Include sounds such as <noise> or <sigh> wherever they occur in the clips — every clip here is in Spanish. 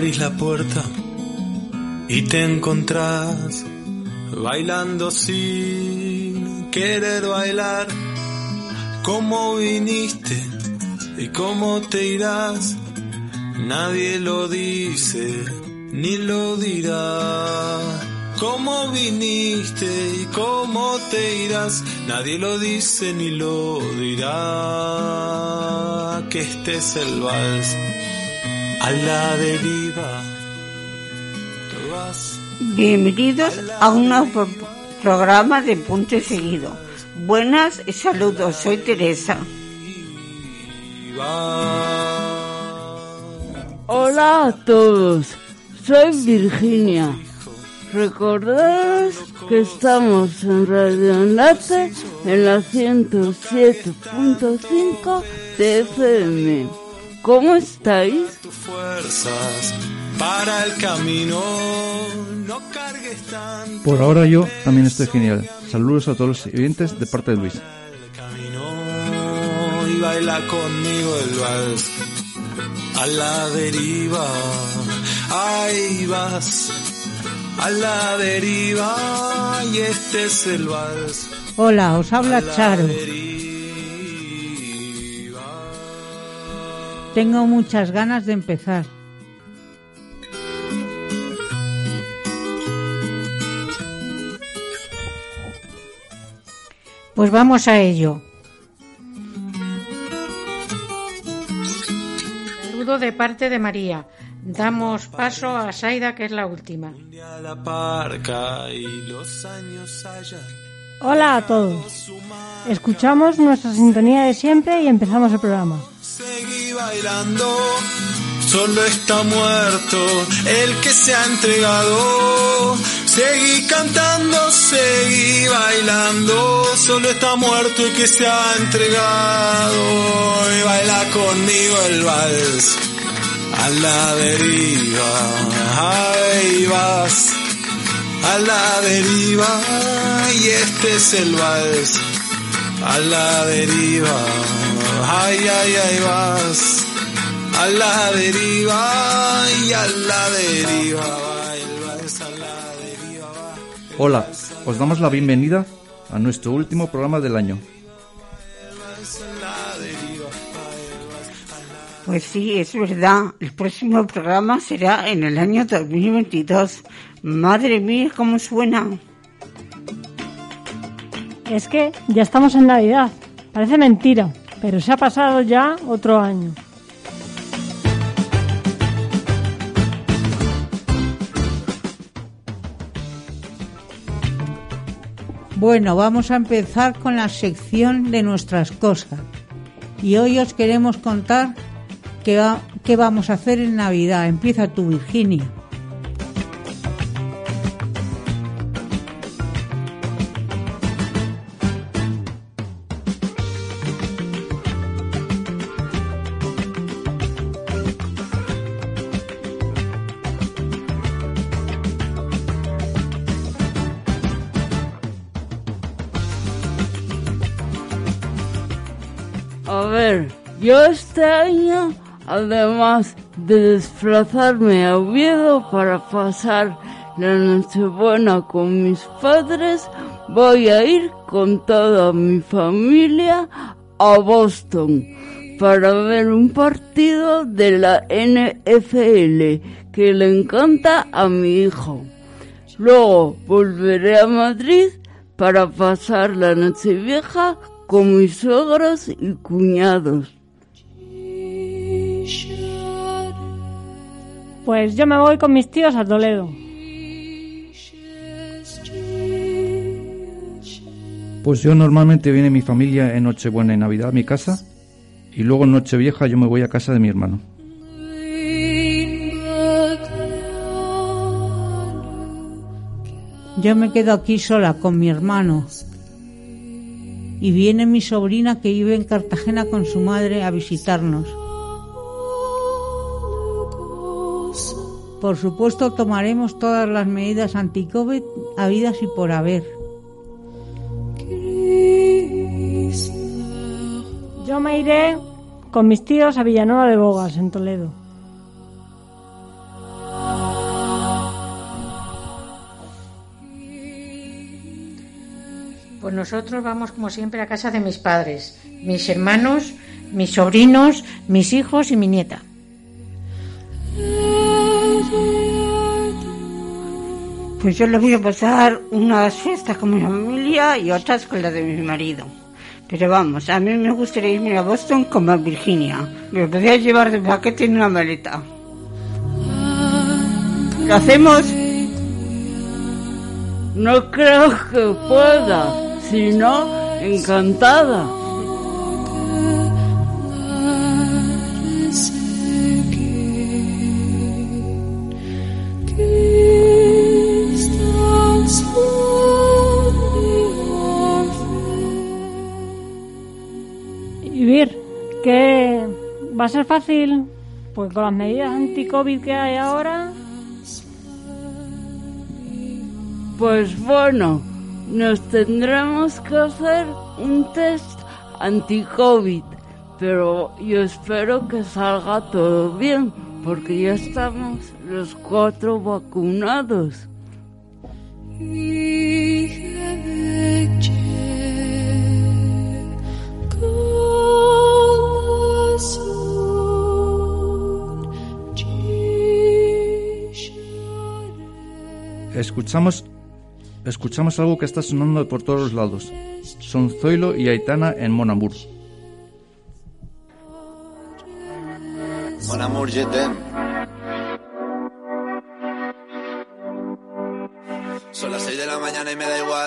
Abrís la puerta y te encontrás bailando sin querer bailar. ¿Cómo viniste y cómo te irás? Nadie lo dice ni lo dirá. ¿Cómo viniste y cómo te irás? Nadie lo dice ni lo dirá. Que este es el vals a la deriva. Bienvenidos a un nuevo programa de Punto y Seguido. Buenas y saludos, soy Teresa. Hola a todos, soy Virginia. Recordaros que estamos en Radio Enlace en la 107.5 de FM. ¿Cómo estáis? tus fuerzas para el camino. No cargues tanto Por ahora yo también estoy genial. Saludos a todos los oyentes de parte de Luis. camino y baila conmigo el vals a la deriva. Ahí vas a la deriva y este es el vals. Hola, os habla Charo. deriva. Tengo muchas ganas de empezar. Pues vamos a ello. Saludo de parte de María. Damos paso a Saida, que es la última. Hola a todos. Escuchamos nuestra sintonía de siempre y empezamos el programa. Bailando, solo está muerto el que se ha entregado. Seguí cantando, seguí bailando, solo está muerto el que se ha entregado. Y baila conmigo el vals a la deriva. Ahí vas a la deriva y este es el vals a la deriva. Ay, ay, ay, vas a la deriva y a la deriva. va el a la deriva. va. Hola, os damos la bienvenida a nuestro último programa del año. Pues sí, es verdad. El próximo programa será en el año 2022. Madre mía, cómo suena. Es que ya estamos en Navidad. Parece mentira, pero se ha pasado ya otro año. Bueno, vamos a empezar con la sección de nuestras cosas. Y hoy os queremos contar qué, qué vamos a hacer en Navidad. Empieza tú, Virginia. Yo este año, además de desplazarme a Oviedo para pasar la Nochebuena con mis padres, voy a ir con toda mi familia a Boston para ver un partido de la NFL que le encanta a mi hijo. Luego volveré a Madrid para pasar la noche vieja con mis suegros y cuñados. Pues yo me voy con mis tíos a Toledo. Pues yo normalmente viene mi familia en Nochebuena y Navidad a mi casa y luego en Nochevieja yo me voy a casa de mi hermano. Yo me quedo aquí sola con mi hermano. Y viene mi sobrina que vive en Cartagena con su madre a visitarnos. Por supuesto tomaremos todas las medidas anti-COVID habidas y por haber. Yo me iré con mis tíos a Villanueva de Bogas, en Toledo. Pues nosotros vamos como siempre a casa de mis padres, mis hermanos, mis sobrinos, mis hijos y mi nieta. Pues yo le voy a pasar unas fiestas con mi familia y otras con la de mi marido. Pero vamos, a mí me gustaría irme a Boston como a Virginia. Me podría llevar de paquete en una maleta. ¿Lo hacemos? No creo que pueda, si no, encantada. ¿Qué va a ser fácil? Pues con las medidas anti-COVID que hay ahora, Pues bueno, nos tendremos que hacer un test anti-COVID, pero yo espero que salga todo bien, porque ya estamos los cuatro vacunados. Escuchamos escuchamos algo que está sonando por todos lados. Son Zoilo y Aitana en Mon Amour. Mon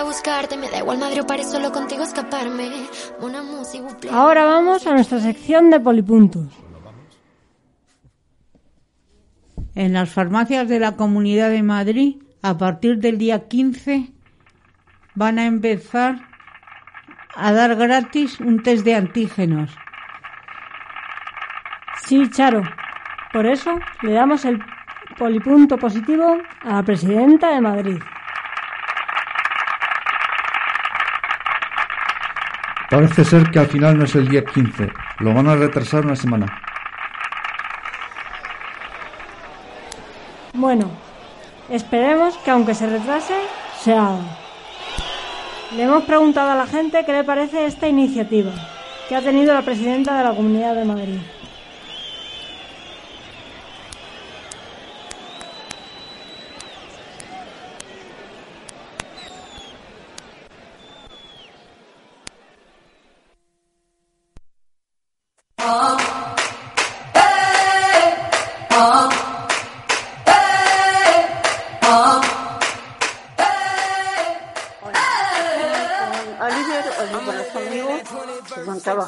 a buscarte. Me da igual Madrid o París, solo contigo escaparme. Una música, Ahora vamos a nuestra sección de polipuntos. En las farmacias de la Comunidad de Madrid, a partir del día 15, van a empezar a dar gratis un test de antígenos. Sí, Charo. Por eso le damos el polipunto positivo a la presidenta de Madrid. Parece ser que al final no es el día 15. Lo van a retrasar una semana. Bueno, esperemos que aunque se retrase, se haga. Le hemos preguntado a la gente qué le parece esta iniciativa que ha tenido la presidenta de la Comunidad de Madrid.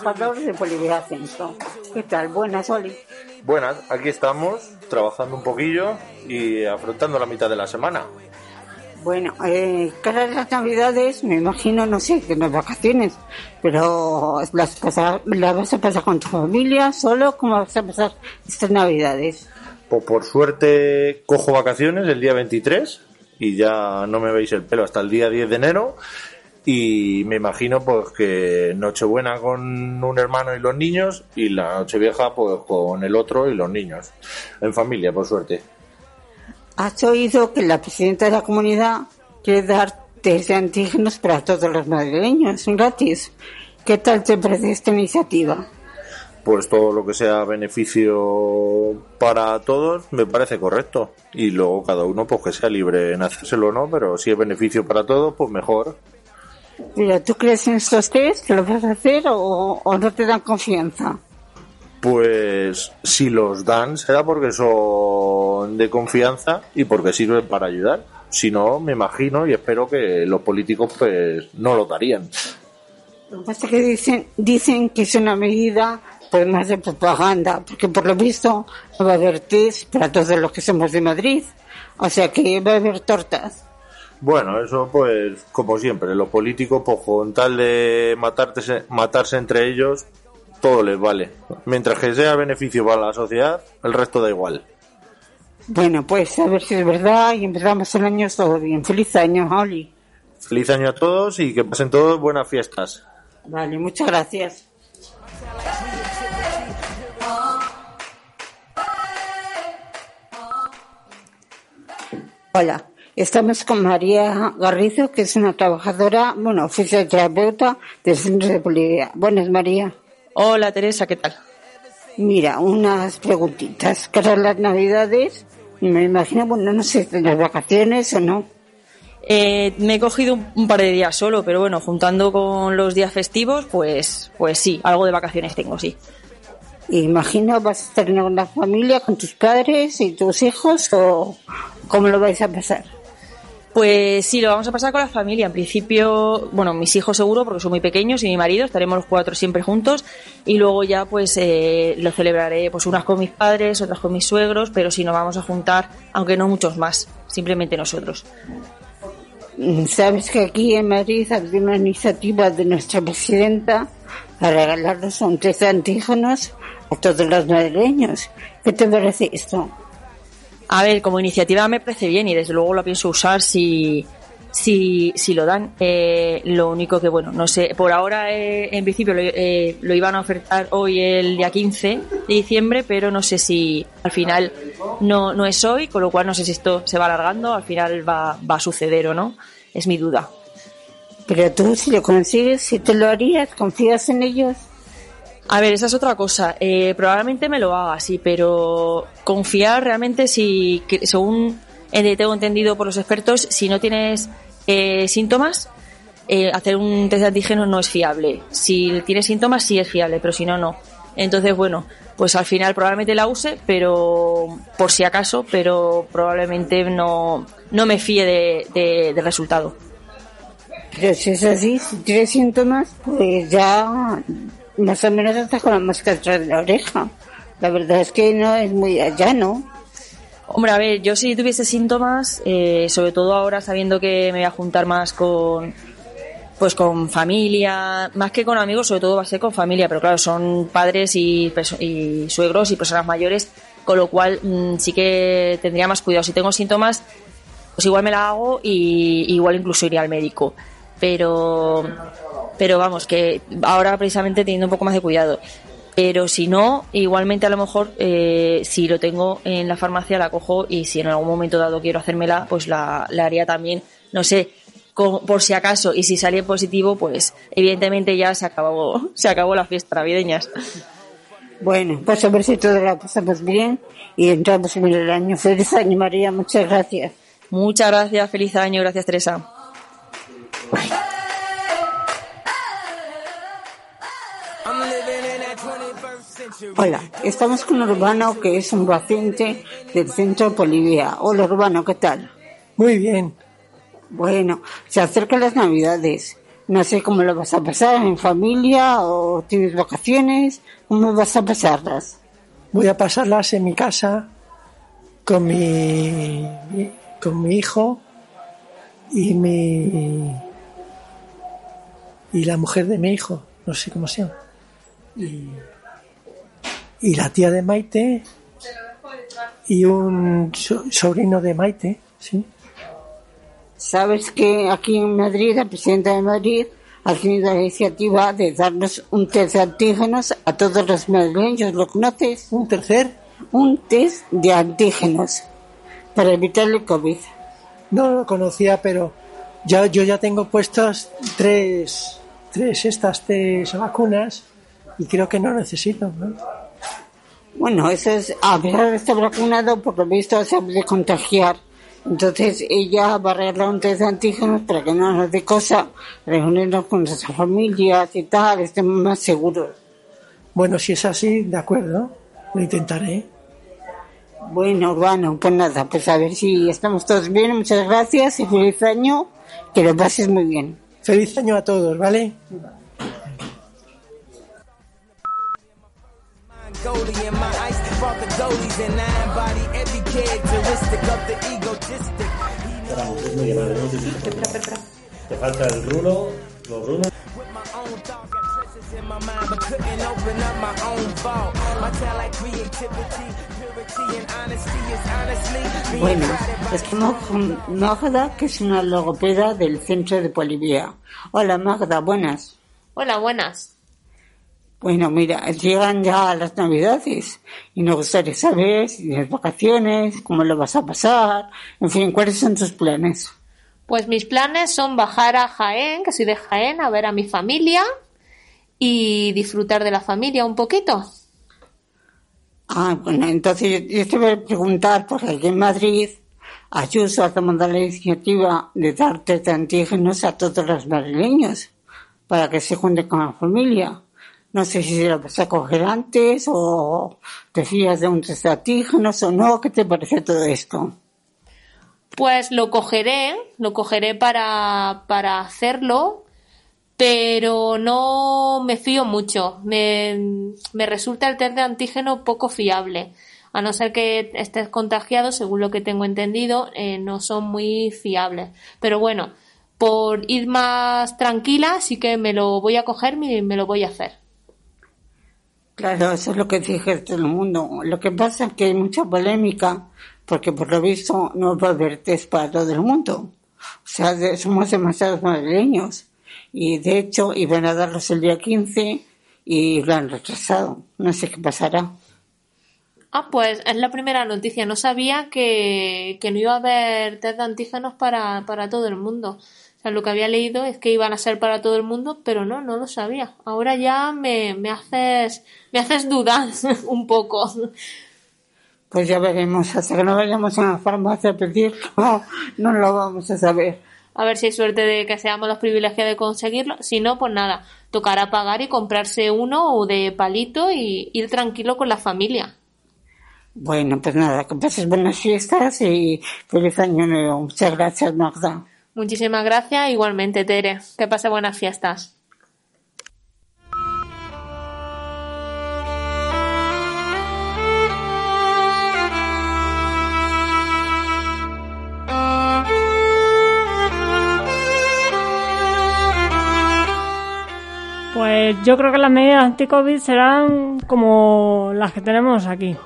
Trabajadores de Bolivia Centro. ¿Qué tal? Buenas, Oli. Buenas, aquí estamos trabajando un poquillo y afrontando la mitad de la semana. Bueno, eh, cara las navidades, me imagino, no sé, que las vacaciones, pero las, pasar- las vas a pasar con tu familia, solo, ¿cómo vas a pasar estas navidades? Pues por suerte cojo vacaciones el día 23 y ya no me veis el pelo hasta el día 10 de enero y me imagino pues que Nochebuena con un hermano y los niños y la Nochevieja pues con el otro y los niños. En familia, por suerte. ¿Has oído que la presidenta de la comunidad quiere dar test de antígenos para todos los madrileños, gratis? ¿Qué tal te parece esta iniciativa? Pues todo lo que sea beneficio para todos me parece correcto. Y luego cada uno pues que sea libre en hacérselo o no, pero si es beneficio para todos, pues mejor. ¿Tú crees en estos test lo vas a hacer o, o no te dan confianza? Pues si los dan será porque son de confianza y porque sirven para ayudar. Si no, me imagino y espero que los políticos pues no lo darían. Lo que pasa es que dicen, dicen que es una medida pues más de propaganda, porque por lo visto va a haber test para todos los que somos de Madrid. O sea que va a haber tortas. Bueno, eso pues como siempre, los políticos pues con tal de matarse, matarse entre ellos, todo les vale. Mientras que sea beneficio para la sociedad, el resto da igual. Bueno, pues a ver si es verdad y empezamos el año todo bien. Feliz año, Oli. Feliz año a todos y que pasen todos buenas fiestas. Vale, muchas gracias. Hola, estamos con María Garrizo, que es una trabajadora, bueno, fisioterapeuta del Centro de Bolivia. Buenas, María. Hola Teresa, ¿qué tal? Mira, unas preguntitas. Cara a las Navidades, me imagino, bueno, no sé, las vacaciones o no. Eh, me he cogido un, par de días solo, pero bueno, juntando con los días festivos, pues, pues sí, algo de vacaciones tengo, sí. Imagino vas a estar en una familia con tus padres y tus hijos o cómo lo vais a pasar. Pues sí, lo vamos a pasar con la familia. En principio, bueno, mis hijos seguro, porque son muy pequeños, y mi marido, estaremos los cuatro siempre juntos. Y luego ya, pues, eh, lo celebraré, pues, unas con mis padres, otras con mis suegros, pero sí nos vamos a juntar, aunque no muchos más, simplemente nosotros. Mm, Sabes que aquí en Madrid ha habido una iniciativa de nuestra presidenta para regalarnos un test a todos los madrileños. ¿Qué te parece esto? A ver, como iniciativa me parece bien y desde luego lo pienso usar si, si, si lo dan. Eh, lo único que, bueno, no sé, por ahora eh, en principio lo, eh, lo iban a ofertar hoy el día 15 de diciembre, pero no sé si al final no, no es hoy, con lo cual no sé si esto se va alargando, al final va, va a suceder o no. Es mi duda. Pero tú, si lo consigues, si te lo harías, ¿confías en ellos? A ver, esa es otra cosa. Eh, probablemente me lo haga, sí, pero confiar realmente si, según tengo entendido por los expertos, si no tienes eh, síntomas, eh, hacer un test de antígenos no es fiable. Si tienes síntomas, sí es fiable, pero si no, no. Entonces, bueno, pues al final probablemente la use, pero por si acaso, pero probablemente no, no me fíe de, de- del resultado. Pero si es así, si tienes síntomas, pues ya más o menos estás con la mosca detrás de la oreja. La verdad es que no es muy allá, ¿no? Hombre, a ver, yo si tuviese síntomas, eh, sobre todo ahora sabiendo que me voy a juntar más con pues con familia, más que con amigos, sobre todo va a ser con familia, pero claro, son padres y suegros y personas mayores, con lo cual mm, sí que tendría más cuidado. Si tengo síntomas, pues igual me la hago y igual incluso iría al médico. Pero, pero vamos, que ahora precisamente teniendo un poco más de cuidado. Pero si no, igualmente a lo mejor eh, si lo tengo en la farmacia la cojo y si en algún momento dado quiero hacérmela, pues la, la haría también, no sé, por si acaso. Y si sale positivo, pues evidentemente ya se acabó, <laughs> se acabó la fiesta navideñas. Bueno, pues a ver si todo la pasamos bien y entramos en el año. Feliz año, María, muchas gracias. Muchas gracias, feliz año, gracias Teresa. Hola, estamos con Urbano, que es un paciente del centro de Bolivia. Hola, Urbano, ¿qué tal? Muy bien. Bueno, se acercan las Navidades. No sé cómo lo vas a pasar, en familia o tienes vacaciones. ¿Cómo vas a pasarlas? Voy a pasarlas en mi casa con mi, mi- con mi hijo y mi y la mujer de mi hijo, no sé cómo se llama. Y, y la tía de Maite y un so- sobrino de Maite, sí. Sabes que aquí en Madrid, la presidenta de Madrid ha tenido la iniciativa de darnos un test de antígenos a todos los madrileños. ¿Lo conoces? ¿Un tercer? Un test de antígenos para evitar el COVID. No lo conocía, pero ya, yo ya tengo puestas tres, tres estas tres vacunas y creo que no necesito, ¿no? Bueno, eso es, de estar vacunado, por lo visto se puede contagiar. Entonces ella va a arreglar un test de antígenos para que no nos dé cosa reunirnos con nuestras familias y tal, estemos más seguros. Bueno, si es así, de acuerdo, lo intentaré. Bueno, Urbano, pues nada, pues a ver si estamos todos bien, muchas gracias y feliz año, que lo pases muy bien. Feliz año a todos, ¿vale? Goldie in my ice, brought the goalies and I embody every characteristic of the egotistic. Esperamos, es muy grande, ¿no? Te falta el rulo, los rulos. in my mind, but couldn't open up my own vault. My talent, creativity, purity, and honesty is honestly being Bueno, estamos con Magda, que es una logopeda del centro de Bolivia. Hola Magda, buenas. Hola, buenas. Bueno, mira, llegan ya las navidades y nos gustaría saber si tienes vacaciones, cómo lo vas a pasar, en fin, cuáles son tus planes. Pues mis planes son bajar a Jaén, que soy de Jaén, a ver a mi familia y disfrutar de la familia un poquito. Ah, bueno, entonces yo te voy a preguntar, porque aquí en Madrid Ayuso ha tomado la iniciativa de dar test de antígenos a todos los madrileños para que se junten con la familia. No sé si lo vas a coger antes o te fías de un antígenos o no. ¿Qué te parece todo esto? Pues lo cogeré, lo cogeré para, para hacerlo, pero no me fío mucho. Me, me resulta el test de antígeno poco fiable. A no ser que estés contagiado, según lo que tengo entendido, eh, no son muy fiables. Pero bueno, por ir más tranquila, sí que me lo voy a coger y me lo voy a hacer. Claro, eso es lo que dije todo el mundo. Lo que pasa es que hay mucha polémica porque por lo visto no va a haber test para todo el mundo. O sea, de- somos demasiados madrileños. Y de hecho iban a darlos el día 15 y lo han retrasado. No sé qué pasará. Ah, pues es la primera noticia. No sabía que, que no iba a haber test de antígenos para, para todo el mundo. Sea, lo que había leído es que iban a ser para todo el mundo, pero no, no lo sabía. Ahora ya me, me haces, me haces dudar <laughs> un poco. Pues ya veremos, hasta que no vayamos a la farmacia a pedirlo, no lo vamos a saber. A ver si hay suerte de que seamos los privilegiados de conseguirlo. Si no, pues nada, tocará pagar y comprarse uno o de palito y ir tranquilo con la familia. Bueno, pues nada, que pases buenas fiestas y feliz año nuevo. Muchas gracias, Magda. Muchísimas gracias, igualmente, Tere. Que pase buenas fiestas. Pues yo creo que las medidas anti-COVID serán como las que tenemos aquí.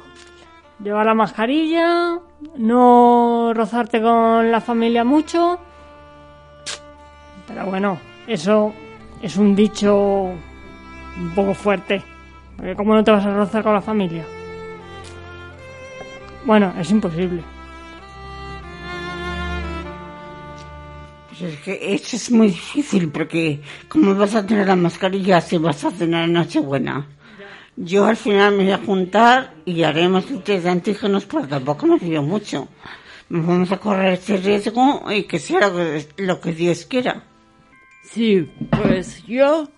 Llevar la mascarilla, no rozarte con la familia mucho. Pero bueno, eso es un dicho un poco fuerte. Porque ¿cómo no te vas a rozar con la familia? Bueno, es imposible. Pues es que eso es muy difícil porque ¿cómo vas a tener la mascarilla si vas a cenar Nochebuena? Yo al final me voy a juntar y haremos test de antígenos, pero tampoco me fío mucho. Vamos a correr ese riesgo y que sea lo que Dios quiera. Sí, pues yo,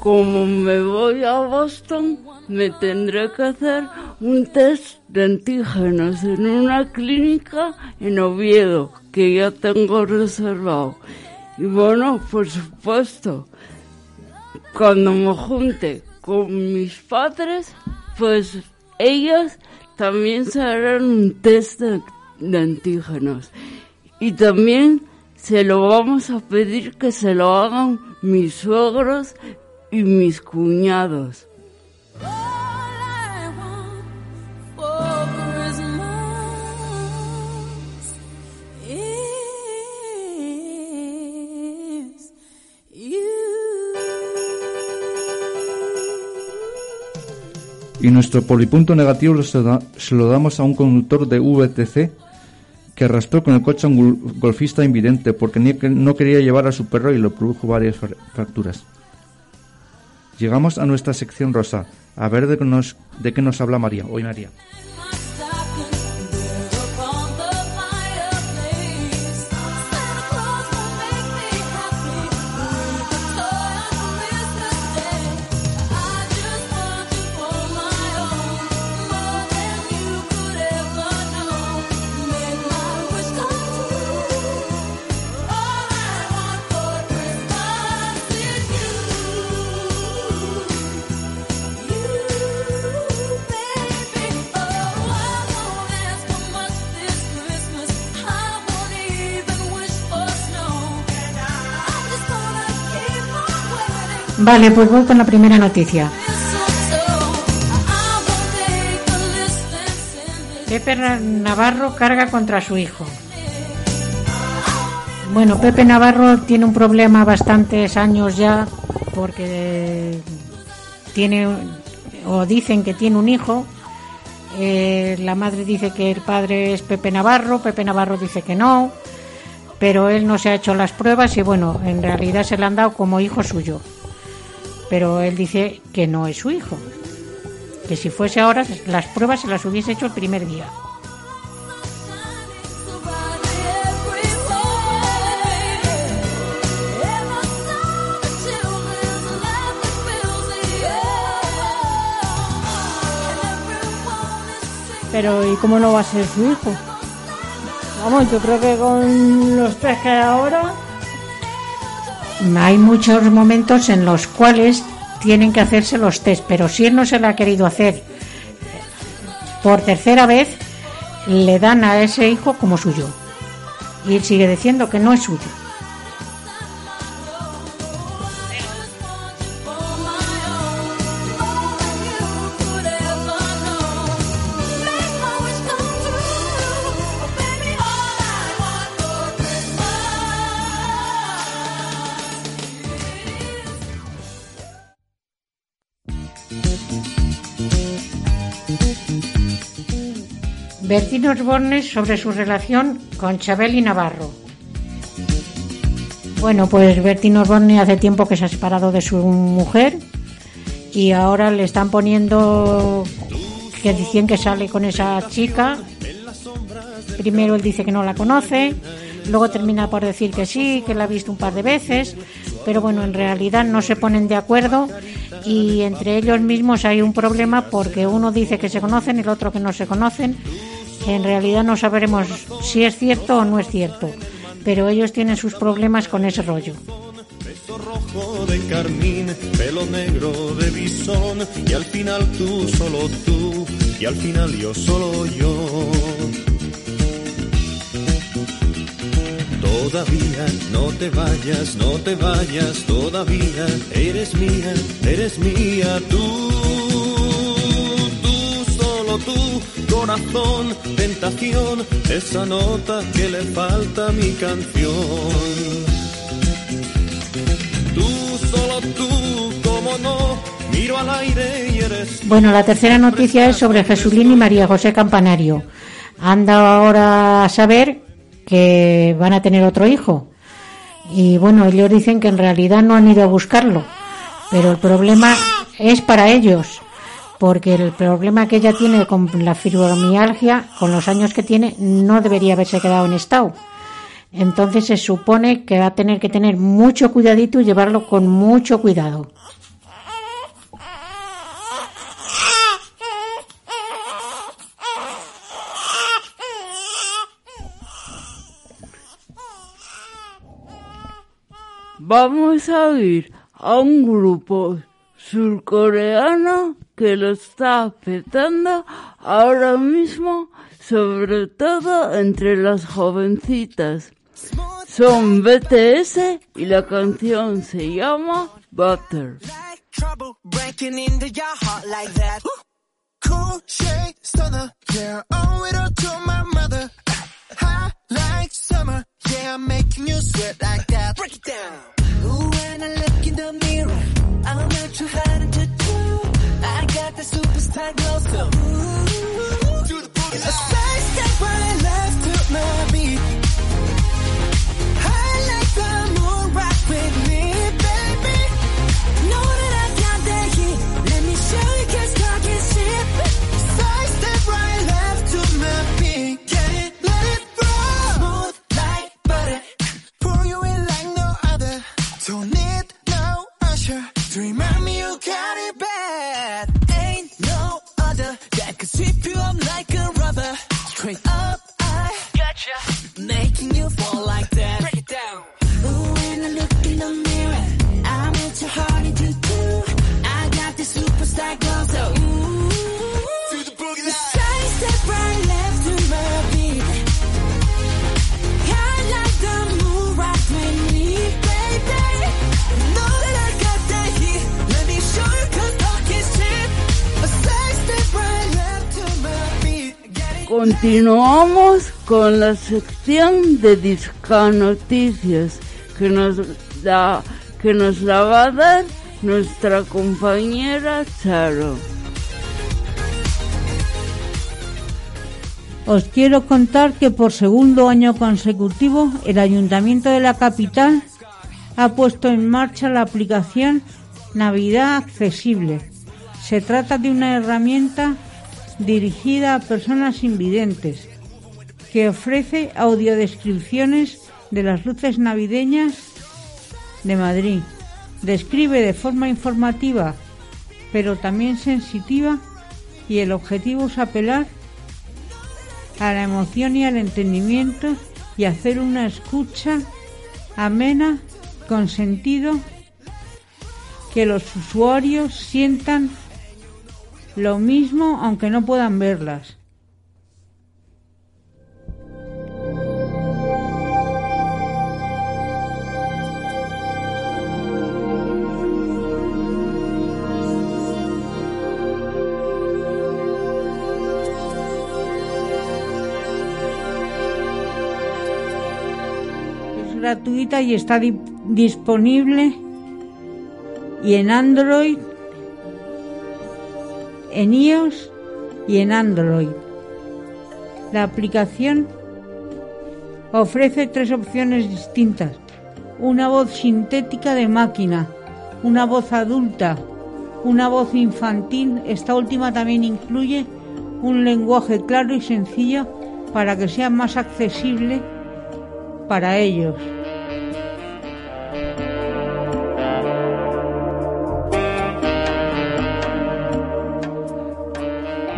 como me voy a Boston, me tendré que hacer un test de antígenos en una clínica en Oviedo, que ya tengo reservado. Y bueno, por supuesto, cuando me junte con mis padres, pues ellos también se harán un test de, de antígenos. Y también se lo vamos a pedir que se lo hagan mis suegros y mis cuñados. Y nuestro polipunto negativo se, lo damos a un conductor de VTC que arrastró con el coche a un gol- golfista invidente porque no quería llevar a su perro y le produjo varias fra- fracturas. Llegamos a nuestra sección rosa, a ver de qué nos, de qué nos habla María. Hoy María. Vale, pues voy con la primera noticia. Pepe Navarro carga contra su hijo. Bueno, Pepe Navarro tiene un problema bastantes años ya porque tiene o dicen que tiene un hijo. Eh, la madre dice que el padre es Pepe Navarro, Pepe Navarro dice que no, pero él no se ha hecho las pruebas y bueno, en realidad se le han dado como hijo suyo. Pero él dice que no es su hijo. Que si fuese ahora, las pruebas se las hubiese hecho el primer día. Pero ¿y cómo no va a ser su hijo? Vamos, yo creo que con los test que ahora, Hay muchos momentos en los cuales tienen que hacerse los test, pero si él no se lo ha querido hacer por tercera vez, le dan a ese hijo como suyo. Y él sigue diciendo que no es suyo. Osborne sobre su relación con Chabeli Navarro. Bueno, pues Bertino Osborne hace tiempo que se ha separado de su mujer y ahora le están poniendo que dicen que sale con esa chica. Primero él dice que no la conoce, luego termina por decir que sí, que la ha visto un par de veces, pero bueno, en realidad no se ponen de acuerdo y entre ellos mismos hay un problema porque uno dice que se conocen y el otro que no se conocen. En realidad no sabremos si es cierto o no es cierto, pero ellos tienen sus problemas con ese rollo. Rojo de carmín, pelo negro de bisón, y al final tú, solo tú, y al final yo, solo yo. Todavía no te vayas, no te vayas, todavía eres mía, eres mía, tú, corazón, tentación, esa nota que le falta a mi canción. Tú, solo tú, no, miro al aire y eres Bueno, la tercera noticia es sobre Jesulín y María José Campanario. Han dado ahora a saber que van a tener otro hijo. Y bueno, ellos dicen que en realidad no han ido a buscarlo. Pero el problema es para ellos. Porque el problema que ella tiene con la fibromialgia, con los años que tiene, no debería haberse quedado en estado. Entonces se supone que va a tener que tener mucho cuidadito y llevarlo con mucho cuidado. Vamos a ir a un grupo surcoreano que lo está petando ahora mismo, sobre todo entre las jovencitas. Son BTS y la canción se llama Butter. look in the mirror, too hard to. I got the superstar glow, so ooh, do the boogie. A side step right left to my beat. Continuamos con la sección de Disca Noticias que nos da que nos la va a dar nuestra compañera Charo. Os quiero contar que por segundo año consecutivo el Ayuntamiento de la capital ha puesto en marcha la aplicación Navidad Accesible. Se trata de una herramienta dirigida a personas invidentes que ofrece audiodescripciones de las luces navideñas de Madrid. Describe de forma informativa, pero también sensitiva, y el objetivo es apelar a la emoción y al entendimiento y hacer una escucha amena, con sentido, que los usuarios sientan lo mismo aunque no puedan verlas. Gratuita y está di- disponible y en Android, en iOS y en Android. La aplicación ofrece tres opciones distintas. Una voz sintética de máquina, una voz adulta, una voz infantil. Esta última también incluye un lenguaje claro y sencillo para que sea más accesible para ellos.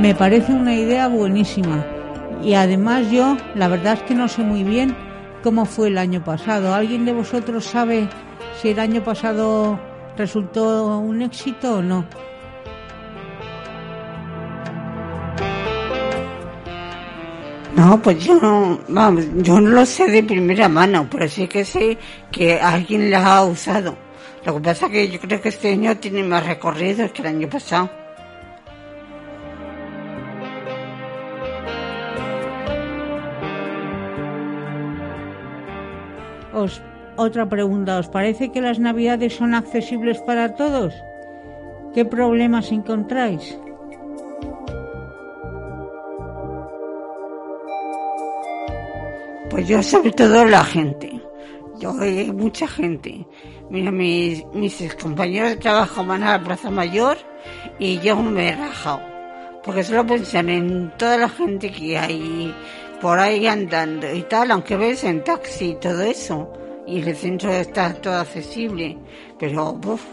Me parece una idea buenísima. Y además yo, la verdad es que no sé muy bien cómo fue el año pasado. ¿Alguien de vosotros sabe si el año pasado resultó un éxito o no? No, pues yo no, vamos, yo no lo sé de primera mano, pero sí que sé que alguien la ha usado. Lo que pasa es que yo creo que este año tiene más recorridos que el año pasado. Otra pregunta, ¿os parece que las navidades son accesibles para todos? ¿Qué problemas encontráis? Pues yo sobre todo la gente. Yo hay mucha gente. Mira, mis, mis compañeros de trabajo van a la Plaza Mayor y yo me he rajado. Porque solo piensan en toda la gente que hay por ahí andando y tal, aunque ves en taxi y todo eso. Y el centro está todo accesible. Pero, uff,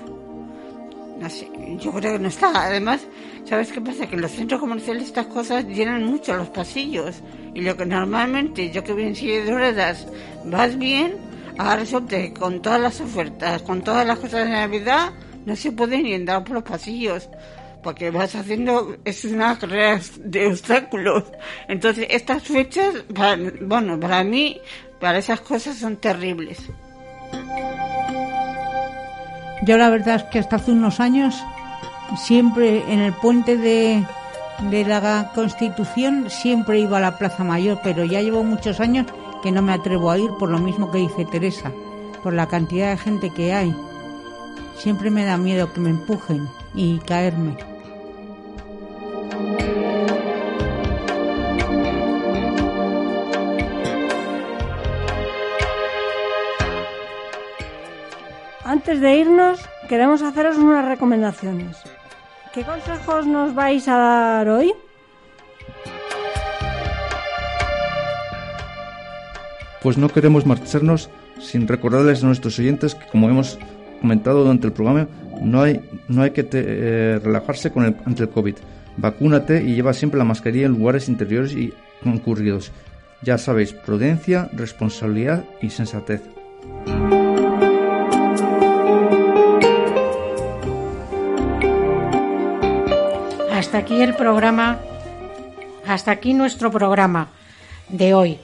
no sé, yo creo que no está. Además, ¿sabes qué pasa? Que en los centros comerciales estas cosas llenan mucho los pasillos. Y lo que normalmente, yo que voy en de ruedas, vas bien, ahora resulta que con todas las ofertas, con todas las cosas de Navidad, no se puede ni andar por los pasillos. Porque vas haciendo, es una carrera de obstáculos. Entonces, estas fechas, para- bueno, para mí, para esas cosas son terribles. Yo la verdad es que hasta hace unos años, siempre en el puente de, de la Constitución, siempre iba a la Plaza Mayor, pero ya llevo muchos años que no me atrevo a ir por lo mismo que dice Teresa, por la cantidad de gente que hay. Siempre me da miedo que me empujen y caerme. Antes de irnos, queremos haceros unas recomendaciones. ¿Qué consejos nos vais a dar hoy? Pues no queremos marcharnos sin recordarles a nuestros oyentes que, como hemos comentado durante el programa, no hay, no hay que eh, relajarse con el, ante el COVID. Vacúnate y lleva siempre la mascarilla en lugares interiores y concurridos. Ya sabéis, prudencia, responsabilidad y sensatez. Hasta aquí el programa, hasta aquí nuestro programa de hoy.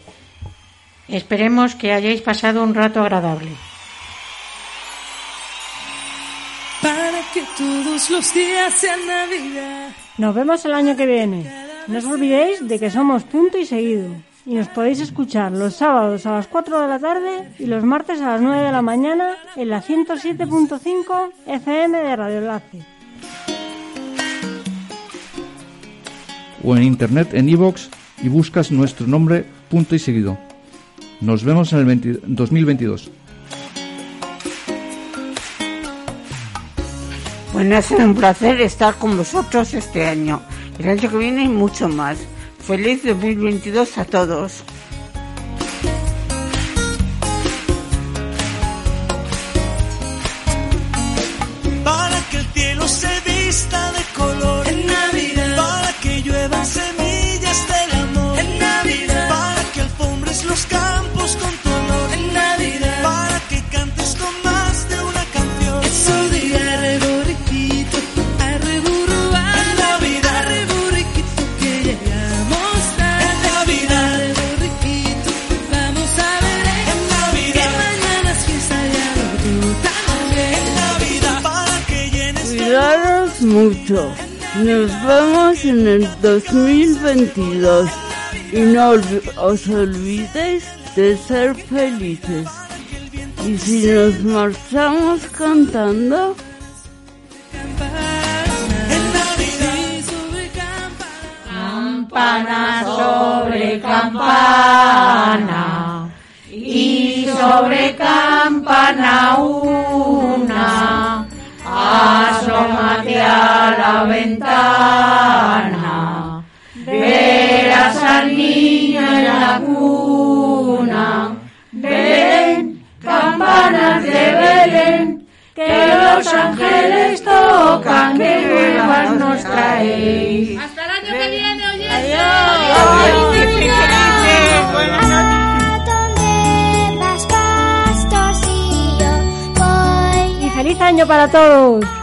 Esperemos que hayáis pasado un rato agradable. Para que todos los días sean Navidad. Nos vemos el año que viene. No os olvidéis de que somos punto y seguido. Y nos podéis escuchar los sábados a las 4 de la tarde y los martes a las 9 de la mañana en la 107.5 FM de Radio Enlace. O en internet en iVoox y buscas nuestro nombre punto y seguido. Nos vemos en el 20 2022. Bueno, sido un placer estar con vosotros este año. El año que viene mucho más. Feliz 2022 a todos. Mucho. Nos vemos en el 2022. Y no os olvidéis de ser felices. Y si nos marchamos cantando, Campana sobre campana y sobre campana una, asómate a la ventana, verás al niño en la cuna, ven, campanas de Belén, que los ángeles tocan, que nuevas nos traéis. Hasta el año que viene, oye. Adiós. Año para todos.